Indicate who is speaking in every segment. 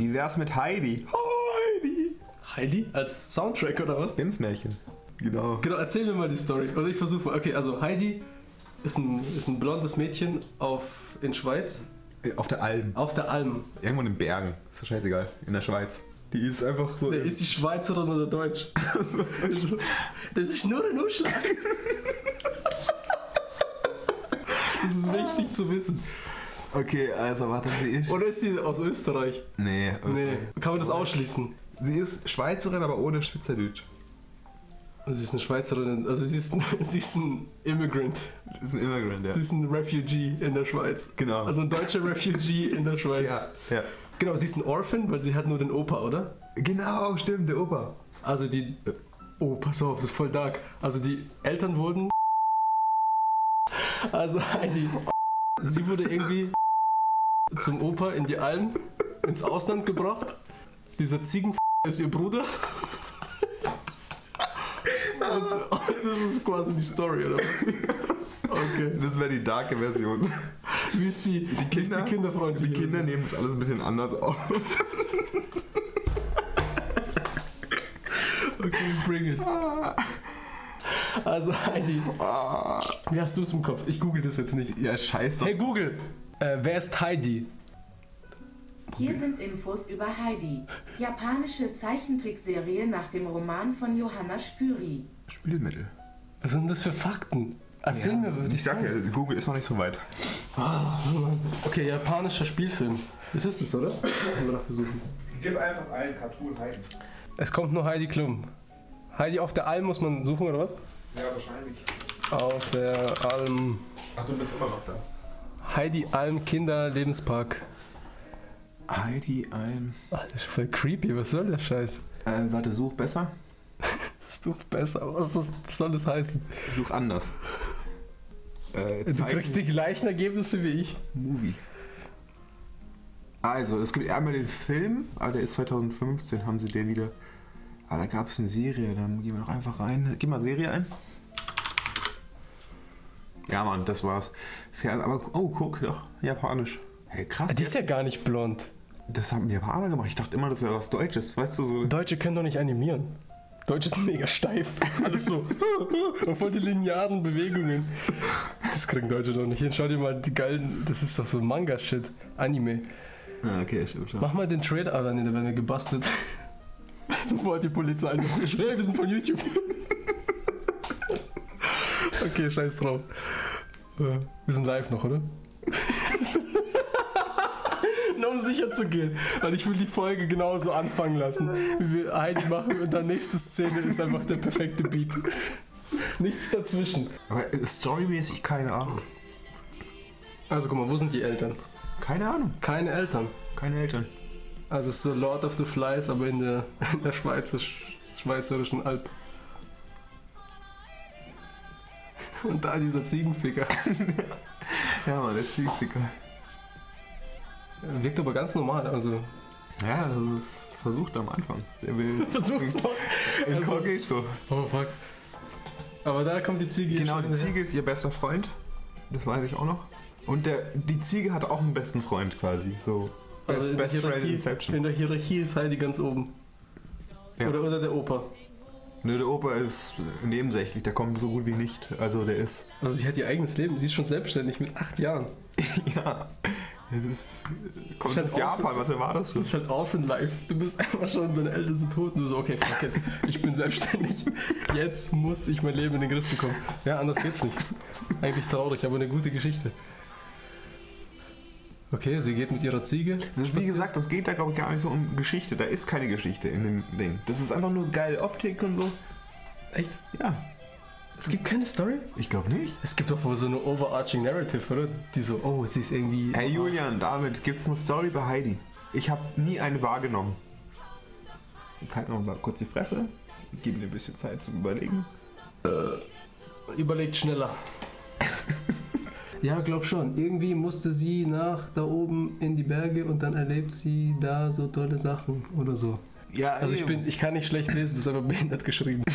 Speaker 1: Wie wär's mit Heidi? Heidi!
Speaker 2: Heidi? Als Soundtrack oder was?
Speaker 1: Märchen. Genau.
Speaker 2: Genau, erzähl mir mal die Story. Oder ich versuche mal. Okay, also Heidi ist ein, ist ein blondes Mädchen auf, in Schweiz,
Speaker 1: Auf der Alm.
Speaker 2: auf der Alm.
Speaker 1: Irgendwo in den Bergen. Ist doch scheißegal. In der Schweiz. Die ist einfach so.
Speaker 2: Der ist die Schweizerin oder Deutsch? das ist nur ein Umschlag. Das ist wichtig zu wissen.
Speaker 1: Okay, also warte, sie ist.
Speaker 2: Oder ist sie aus Österreich?
Speaker 1: Nee,
Speaker 2: Nee, kann man das ausschließen?
Speaker 1: Sie ist Schweizerin, aber ohne Schweizerdeutsch.
Speaker 2: Sie ist eine Schweizerin, also sie ist ein, sie ist ein Immigrant.
Speaker 1: Das ist ein Immigrant, ja.
Speaker 2: Sie ist ein Refugee in der Schweiz.
Speaker 1: Genau.
Speaker 2: Also ein deutscher Refugee in der Schweiz.
Speaker 1: Ja, ja.
Speaker 2: Genau, sie ist ein Orphan, weil sie hat nur den Opa, oder?
Speaker 1: Genau, stimmt, der Opa.
Speaker 2: Also die. Oh, pass auf, das ist voll dark. Also die Eltern wurden. Also Heidi. Sie wurde irgendwie zum Opa in die Alm ins Ausland gebracht. Dieser Ziegen ist ihr Bruder. Und das ist quasi die Story, oder was? Okay.
Speaker 1: Das wäre die darke Version.
Speaker 2: Wie ist die, die, wie ist die kinderfreundliche
Speaker 1: Die Kinder nehmen das alles ein bisschen anders auf.
Speaker 2: Okay, bring it. Also Heidi. Wie hast du es im Kopf? Ich google das jetzt nicht.
Speaker 1: Ja, scheiße.
Speaker 2: Hey Google, äh, wer ist Heidi?
Speaker 3: Hier sind Infos über Heidi. Japanische Zeichentrickserie nach dem Roman von Johanna Spüri.
Speaker 1: Spülmittel.
Speaker 2: Was sind das für Fakten? Erzähl mir, was
Speaker 1: Ich sag ja, Google ist noch nicht so weit.
Speaker 2: Okay, japanischer Spielfilm. Das ist es, oder? Können wir noch versuchen.
Speaker 1: Gib einfach einen Cartoon Heidi.
Speaker 2: Es kommt nur Heidi Klum. Heidi auf der Alm muss man suchen, oder was?
Speaker 1: Ja, wahrscheinlich.
Speaker 2: Auf der Alm.
Speaker 1: Ach, du bist immer noch da.
Speaker 2: Heidi Alm Kinder Lebenspark.
Speaker 1: Heidi ein.
Speaker 2: Ach, das ist voll creepy. Was soll der Scheiß?
Speaker 1: Äh, warte, such besser.
Speaker 2: Doch besser. Was, ist das, was soll das heißen?
Speaker 1: Such anders. Äh,
Speaker 2: Du kriegst die gleichen Ergebnisse wie ich.
Speaker 1: Movie. Also, es gibt einmal den Film, aber der ist 2015, haben sie den wieder. Aber da gab es eine Serie, dann gehen wir doch einfach rein. Gib mal Serie ein. Ja, Mann, das war's. Fern, aber, oh, guck, doch, japanisch. Hey, krass.
Speaker 2: Die ist ja gar nicht blond.
Speaker 1: Das haben Japaner gemacht. Ich dachte immer, das wäre was Deutsches. Weißt du, so.
Speaker 2: Deutsche können doch nicht animieren. Deutsche sind mega steif. Alles so. Und voll die linearen Bewegungen. Das kriegen Deutsche doch nicht hin. Schau dir mal die geilen. Das ist doch so Manga-Shit. Anime.
Speaker 1: Ah, okay, stimmt schon.
Speaker 2: Mach mal den Trailer. Ah, nee, da werden wir gebastelt. Sofort die Polizei. Schnell, wir sind von YouTube. Okay, scheiß drauf. Äh, Wir sind live noch, oder? Nur um sicher zu gehen. Weil ich will die Folge genauso anfangen lassen, wie wir Heidi machen und dann nächste Szene ist einfach der perfekte Beat. Nichts dazwischen.
Speaker 1: Aber äh, storymäßig keine Ahnung.
Speaker 2: Also guck mal, wo sind die Eltern?
Speaker 1: Keine Ahnung.
Speaker 2: Keine Eltern.
Speaker 1: Keine Eltern.
Speaker 2: Also es ist so Lord of the Flies, aber in der, in der Schweizerisch, schweizerischen Alp. Und da dieser Ziegenficker.
Speaker 1: Ja, Mann, der Ziegficker.
Speaker 2: Wirkt aber ganz normal, also.
Speaker 1: Ja, das ist versucht am Anfang. Der will.
Speaker 2: Versuch's doch. Also,
Speaker 1: Inkognito.
Speaker 2: oh fuck. Aber da kommt die Ziege.
Speaker 1: Genau, die. Ziege ist ihr bester Freund. Das weiß ich auch noch. Und der, die Ziege hat auch einen besten Freund quasi. So.
Speaker 2: Also in der,
Speaker 1: Best Friend Inception.
Speaker 2: in der Hierarchie ist Heidi ganz oben.
Speaker 1: Ja.
Speaker 2: Oder, oder der Opa.
Speaker 1: Nö, der Opa ist nebensächlich, der kommt so gut wie nicht. Also der ist.
Speaker 2: Also sie hat ihr eigenes Leben. Sie ist schon selbstständig mit acht Jahren.
Speaker 1: ja. Das ist, kommt aus Japan, was erwartest du?
Speaker 2: Das ist halt Orphan Life. Du bist einfach schon, deine Eltern sind tot und du so, okay, fuck it. Ich bin selbstständig. Jetzt muss ich mein Leben in den Griff bekommen. Ja, anders geht's nicht. Eigentlich traurig, aber eine gute Geschichte. Okay, sie geht mit ihrer Ziege.
Speaker 1: Das ist, wie gesagt, das geht da glaube ich gar nicht so um Geschichte. Da ist keine Geschichte in dem Ding. Das ist einfach nur geile Optik und so.
Speaker 2: Echt?
Speaker 1: Ja.
Speaker 2: Es gibt keine Story?
Speaker 1: Ich glaube nicht.
Speaker 2: Es gibt doch wohl so eine overarching Narrative, oder? Die so, oh, sie ist irgendwie.
Speaker 1: Hey Julian, David, gibt's eine Story bei Heidi? Ich habe nie eine wahrgenommen. Jetzt halt noch mal kurz die Fresse. Gib mir ein bisschen Zeit zum Überlegen.
Speaker 2: Überlegt schneller. Ja, glaub schon. Irgendwie musste sie nach da oben in die Berge und dann erlebt sie da so tolle Sachen oder so.
Speaker 1: Ja,
Speaker 2: Also ich bin, ich kann nicht schlecht lesen, das ist aber behindert geschrieben.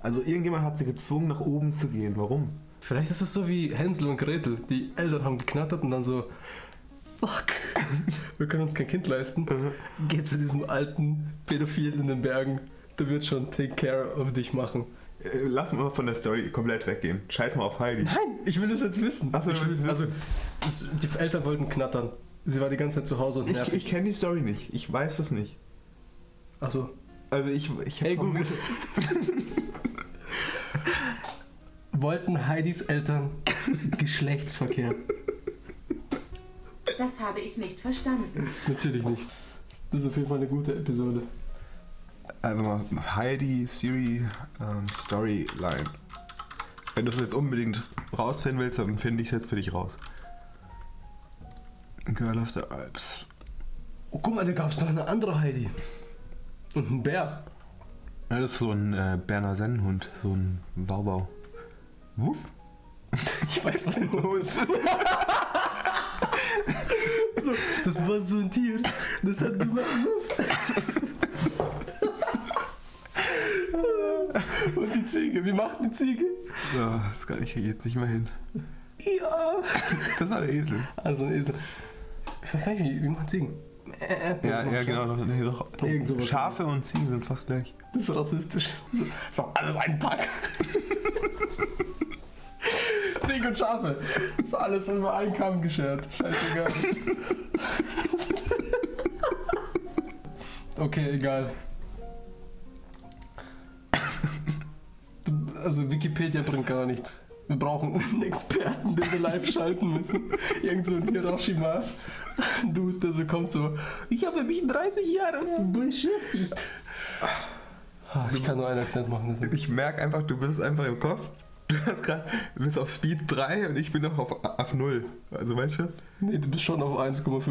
Speaker 1: Also irgendjemand hat sie gezwungen, nach oben zu gehen. Warum?
Speaker 2: Vielleicht ist es so wie Hänsel und Gretel. Die Eltern haben geknattert und dann so, fuck, wir können uns kein Kind leisten, geh zu diesem alten Pädophilen in den Bergen, der wird schon take care of dich machen.
Speaker 1: Äh, Lass mal von der Story komplett weggehen. Scheiß mal auf Heidi.
Speaker 2: Nein, ich will das jetzt wissen.
Speaker 1: Ach so,
Speaker 2: ich will, also, das, die Eltern wollten knattern. Sie war die ganze Zeit zu Hause und
Speaker 1: Ich,
Speaker 2: nervig.
Speaker 1: ich kenne die Story nicht. Ich weiß es nicht.
Speaker 2: Achso.
Speaker 1: Also ich, ich
Speaker 2: Hey Google. Wollten Heidis Eltern Geschlechtsverkehr?
Speaker 3: Das habe ich nicht verstanden.
Speaker 2: Natürlich nicht. Das ist auf jeden Fall eine gute Episode.
Speaker 1: Also mal Heidi, Siri, ähm, Storyline. Wenn du es jetzt unbedingt rausfinden willst, dann finde ich es jetzt für dich raus. Girl of the Alps.
Speaker 2: Oh, guck mal, da gab es noch eine andere Heidi. Und ein Bär.
Speaker 1: Ja, das ist so ein äh, Berner Sennenhund, so ein Wauwau. Wuff?
Speaker 2: Ich weiß, was ein Hund ist. so, das war so ein Tier. Das hat gemacht. Und die Ziege, wie macht die Ziege?
Speaker 1: Ja, das kann ich jetzt nicht mehr hin.
Speaker 2: Ja.
Speaker 1: Das war der Esel.
Speaker 2: Also ein Esel. Ich weiß gar nicht, wie, wie macht Ziegen? Äh,
Speaker 1: Ja, ja genau. Doch, nee, doch.
Speaker 2: Sowas.
Speaker 1: Schafe und Ziegen sind fast gleich.
Speaker 2: Das ist rassistisch. So, alles ein Pack. Ziegen und Schafe. Das ist alles über einen Kamm geschert. Scheißegal. Okay, egal. Also Wikipedia bringt gar nichts. Wir brauchen einen Experten, den wir live schalten müssen. Irgend so ein Hiroshima. Dude, der so kommt so. Ich habe mich 30 Jahre beschäftigt. Ah, Ich kann nur einen Akzent machen. deshalb.
Speaker 1: Ich merke einfach, du bist einfach im Kopf. Du hast gerade, du bist auf Speed 3 und ich bin noch auf, auf 0. Also weißt du?
Speaker 2: Nee, du bist schon auf 1,5.